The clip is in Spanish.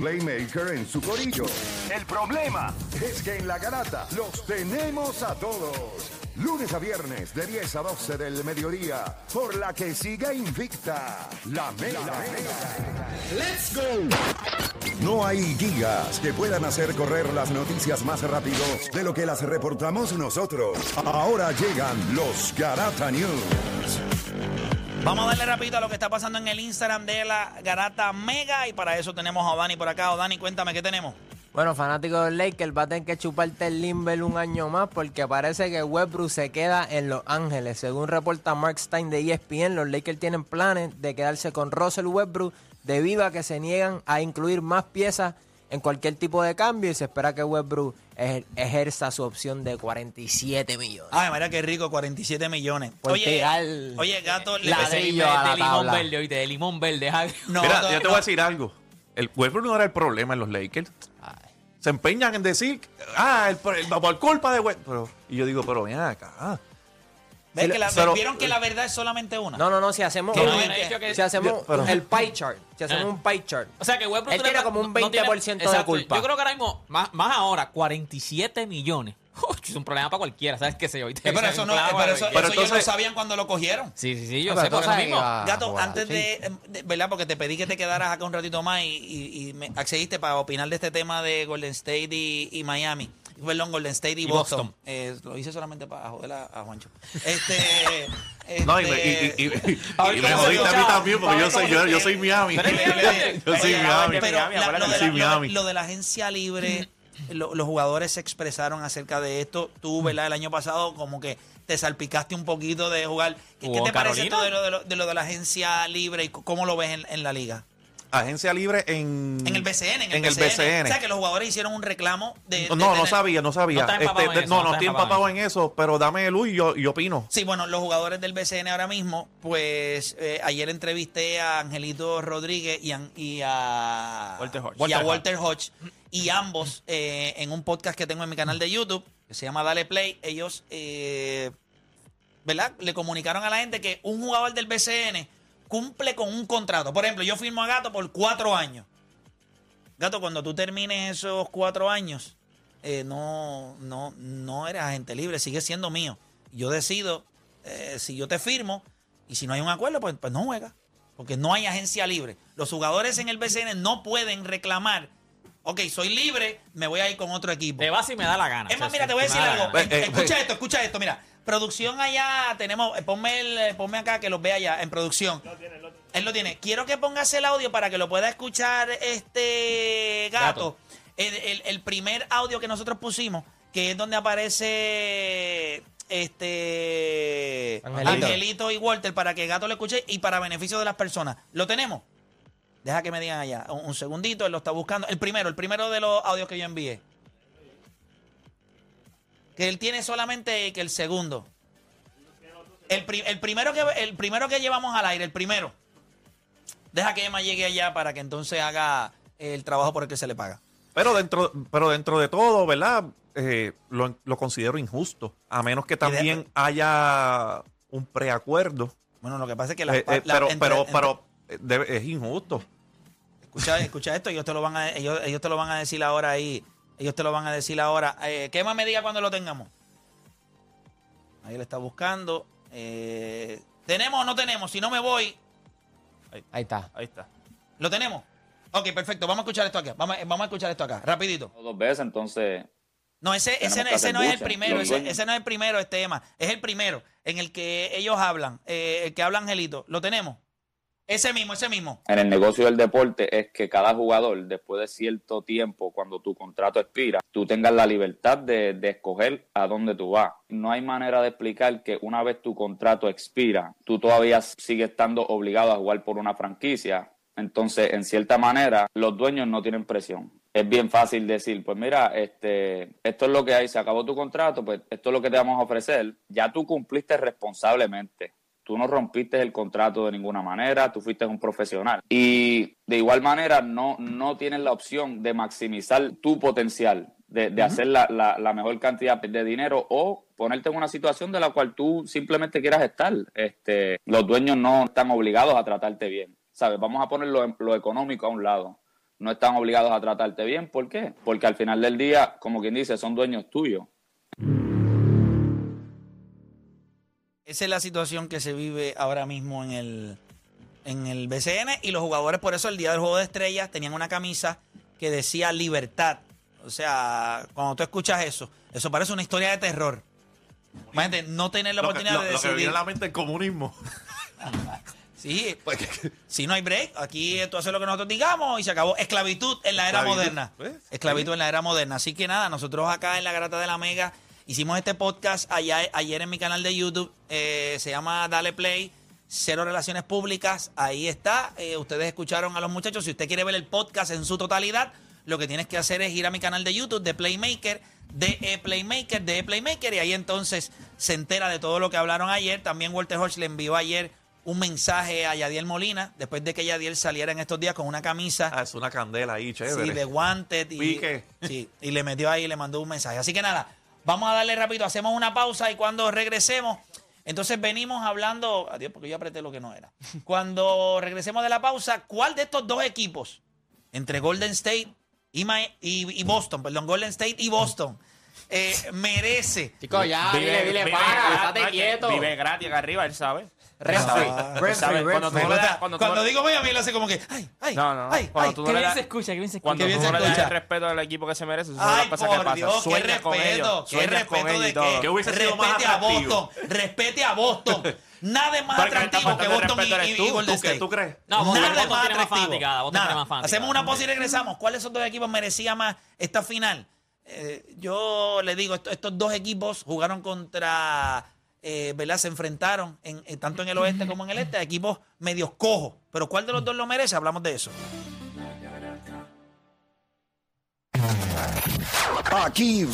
un playmaker en su corillo. El problema es que en la garata los tenemos a todos. Lunes a viernes de 10 a 12 del mediodía, por la que siga invicta la Mega. ¡Let's go! No hay guías que puedan hacer correr las noticias más rápido de lo que las reportamos nosotros. Ahora llegan los Garata News. Vamos a darle rapidito a lo que está pasando en el Instagram de la Garata Mega y para eso tenemos a Dani por acá. O Dani, cuéntame, ¿qué tenemos? Bueno, fanático del Lakers, va a tener que chuparte el Limber un año más porque parece que Westbrook se queda en Los Ángeles. Según reporta Mark Stein de ESPN, los Lakers tienen planes de quedarse con Russell Westbrook debido a que se niegan a incluir más piezas en cualquier tipo de cambio y se espera que Westbrook ej- ejerza su opción de 47 millones. Ay, mira qué rico, 47 millones. Por Oye, oye, gato, le ladrillo a la de limón tabla. verde, oíste, de limón verde. No, Mira, no, yo te no. voy a decir algo. El Westbrook no era el problema en los Lakers. Se empeñan en decir, ah, el, el- por culpa de Westbrook. Y yo digo, pero ven acá. ¿Ves que la- Pero- ¿Vieron que la verdad es solamente una? No, no, no, si hacemos, Que no, un- que- que- si hacemos pero- el pie chart, si hacemos Ah. un pie chart. O sea que Westbrook Él tiene como un no tiene- 20% de Exacto, culpa. Yo creo que ahora mismo, más, más ahora, 47 millones. es un problema para cualquiera, ¿sabes qué sé yo? Eh, pero Es eso, no, pero eso, eso ellos entonces- lo sabían cuando lo cogieron. Sí, sí, sí, yo pero sé, por eso mismo. Gato, antes sí. de, de- ¿verdad? Porque te pedí que te quedaras acá un ratito más y, y- y me accediste para opinar de este tema de Golden State y, y Miami. Perdón, Golden State y, Y Boston. Boston. Eh, lo hice solamente para joder a, a Juancho. Este, No, y, me- este- y, y, y- y me se jodiste a mí también, porque yo soy, yo, yo soy Miami. Pero, Yo soy Miami. pero la- lo, de la, soy lo de- Miami. lo de la agencia libre, lo- los jugadores se expresaron acerca de esto. Tú, ¿verdad? El año pasado como que te salpicaste un poquito de jugar. ¿Qué, qué ¿Jugó te parece esto de lo de, lo, de lo de la agencia libre y cómo lo ves en, en la liga? Agencia libre en... En el BCN, en el, En el BCN. BCN. O sea, que los jugadores hicieron un reclamo de... de No, no sabía, no sabía. No Este, en de- eso, no, no estoy empapado en eso, pero dame luz y yo, y opino. Sí, bueno, los jugadores del BCN ahora mismo, pues eh, ayer entrevisté a Angelito Rodríguez y a, y a Walter Hodge. y a Walter Walter Hodge. Y ambos, eh, en un podcast que tengo en mi canal de YouTube, que se llama Dale Play, ellos, eh, ¿verdad? Le comunicaron a la gente que un jugador del BCN cumple con un contrato. Por ejemplo, yo firmo a Gato por cuatro años. Gato, cuando tú termines esos cuatro años, eh, no, no, no eres agente libre, sigue siendo mío. Yo decido eh, si yo te firmo y si no hay un acuerdo, pues, pues no juega. Porque no hay agencia libre. Los jugadores en el BCN no pueden reclamar, ok, soy libre, me voy a ir con otro equipo. Te vas si me da la gana. Es más, mira, te voy a decir algo. Eh, eh, escucha eh. esto, escucha esto. Mira, producción allá tenemos. eh, Ponme, el, eh, ponme acá que los vea allá en producción. Él lo tiene. Quiero que pongas el audio para que lo pueda escuchar este gato. Gato. El, el- el primer audio que nosotros pusimos, que es donde aparece este Angelito. Angelito y Walter para que gato lo escuche y para beneficio de las personas. ¿Lo tenemos? Deja que me digan allá. Un, un segundito, él lo está buscando. El primero, el primero de los audios que yo envié. Que él tiene solamente que el segundo. El, pri- el primero que, el primero que llevamos al aire, el primero. Deja que Emma llegue allá para que entonces haga el trabajo por el que se le paga. Pero dentro, pero dentro de todo, ¿verdad? Eh, lo, lo considero injusto. A menos que también haya un preacuerdo. Bueno, lo que pasa es que la, Eh, eh, la- pero, entre- pero, entre- pero eh, debe- es injusto. escucha, escucha esto, ellos te lo van a, ellos, ellos te lo van a decir ahora ahí. Ellos te lo van a decir ahora. Eh, que Emma me diga cuando lo tengamos. Ahí le está buscando. Eh, ¿Tenemos o no tenemos? Si no me voy, Ahí está. Ahí está. ¿lo tenemos? Ok, perfecto. Vamos a escuchar esto acá. Vamos, a- vamos a escuchar esto acá, rapidito. dos veces, entonces No, ese, ese, ese no es el primero, ese no es el primero, este tema. Es el primero en el que ellos hablan, eh, el que habla Angelito. ¿Lo tenemos? Ese mismo, ese mismo. en el negocio del deporte es que cada jugador, después de cierto tiempo, cuando tu contrato expira, tú tengas la libertad de, escoger a dónde tú vas. No hay manera de explicar que una vez tu contrato expira, tú todavía sigues estando obligado a jugar por una franquicia. Entonces, en cierta manera, los dueños no tienen presión. Es bien fácil decir, pues mira, este, esto es lo que hay, se acabó tu contrato, pues esto es lo que te vamos a ofrecer. Ya tú cumpliste responsablemente. Tú no rompiste el contrato de ninguna manera, tú fuiste un profesional. Y de igual manera no, no tienes la opción de maximizar tu potencial, de, de hacer la, la- la mejor cantidad de dinero o ponerte en una situación de la cual tú simplemente quieras estar. Este, los dueños no están obligados a tratarte bien. ¿Sabes? Vamos a poner lo, lo económico a un lado. no están obligados a tratarte bien. ¿Por qué? Porque al final del día, como quien dice, son dueños tuyos. Esa es la situación que se vive ahora mismo en el, en el BCN y los jugadores por eso el día del juego de estrellas tenían una camisa que decía libertad. O sea, cuando tú escuchas eso, eso parece una historia de terror. Imagínate, no tener la Lo que, oportunidad lo- de lo que decidir. viene a la mente el comunismo. Sí, si no hay break, aquí tú haces lo que nosotros digamos y se acabó. Esclavitud en la era Esclavitud, moderna. pues, Esclavitud en la era moderna. Así que nada, nosotros acá en la Garata de la Mega hicimos este podcast allá, ayer en mi canal de YouTube. eh, se llama Dale Play, Cero Relaciones Públicas. Ahí está. Eh, ustedes escucharon a los muchachos. Si usted quiere ver el podcast en su totalidad, lo que tienes que hacer es ir a mi canal de YouTube de Playmaker, de E Playmaker, de E Playmaker, y ahí entonces se entera de todo lo que hablaron ayer. También Walter Hodge le envió ayer un mensaje a Yadiel Molina, después de que Yadiel saliera en estos días con una camisa Ah, es una candela ahí, chévere. sí, de Wanted. Y, Pique. Sí, y le metió ahí y le mandó un mensaje. Así que nada, vamos a darle rápido, hacemos una pausa y cuando regresemos, entonces venimos hablando, adiós, porque yo apreté lo que no era. Cuando regresemos de la pausa, ¿cuál de estos dos equipos, entre Golden State y, Ma- y- y Boston, perdón, Golden State y Boston, eh, merece Chicos, ya, dile, dile, para, gratis, quieto. Vive gratis acá arriba, él sabe. Cuando tú referee. no le das- cuando, cuando tú no- digo Miami, lo hace como que, ay, ay, No, no, no. ay, Cuando ay. tú Qué no le bien das- se escucha, qué bien se escucha. Cuando Qué bien tú se no le das escucha. el respeto al equipo que se merece, esas son Ay, cosas que por pasan. Dios, qué Sueñas con respeto, ellos, qué sueñas con respeto ellos de y todo. qué. ¿Qué hubiese sido más respete a atractivo? Boston, respete a Boston. Nada es más Porque le está atractivo que faltando el Boston respeto y, eres y- tú, y Golden ¿Tú, qué, State. ¿Tú crees? No, Boston- Nada es Boston más tiene más atractivo. fanaticada, Boston Nada. tiene más fanaticada. Hacemos una pausa y regresamos. ¿Cuáles de esos dos equipos merecía más esta final? Eh, yo le digo, esto- estos dos equipos jugaron contra, eh, ¿verdad? Se enfrentaron en, en- tanto en el oeste como en el este, equipos medios cojos. Pero ¿cuál de los dos lo merece? Hablamos de eso. Aquí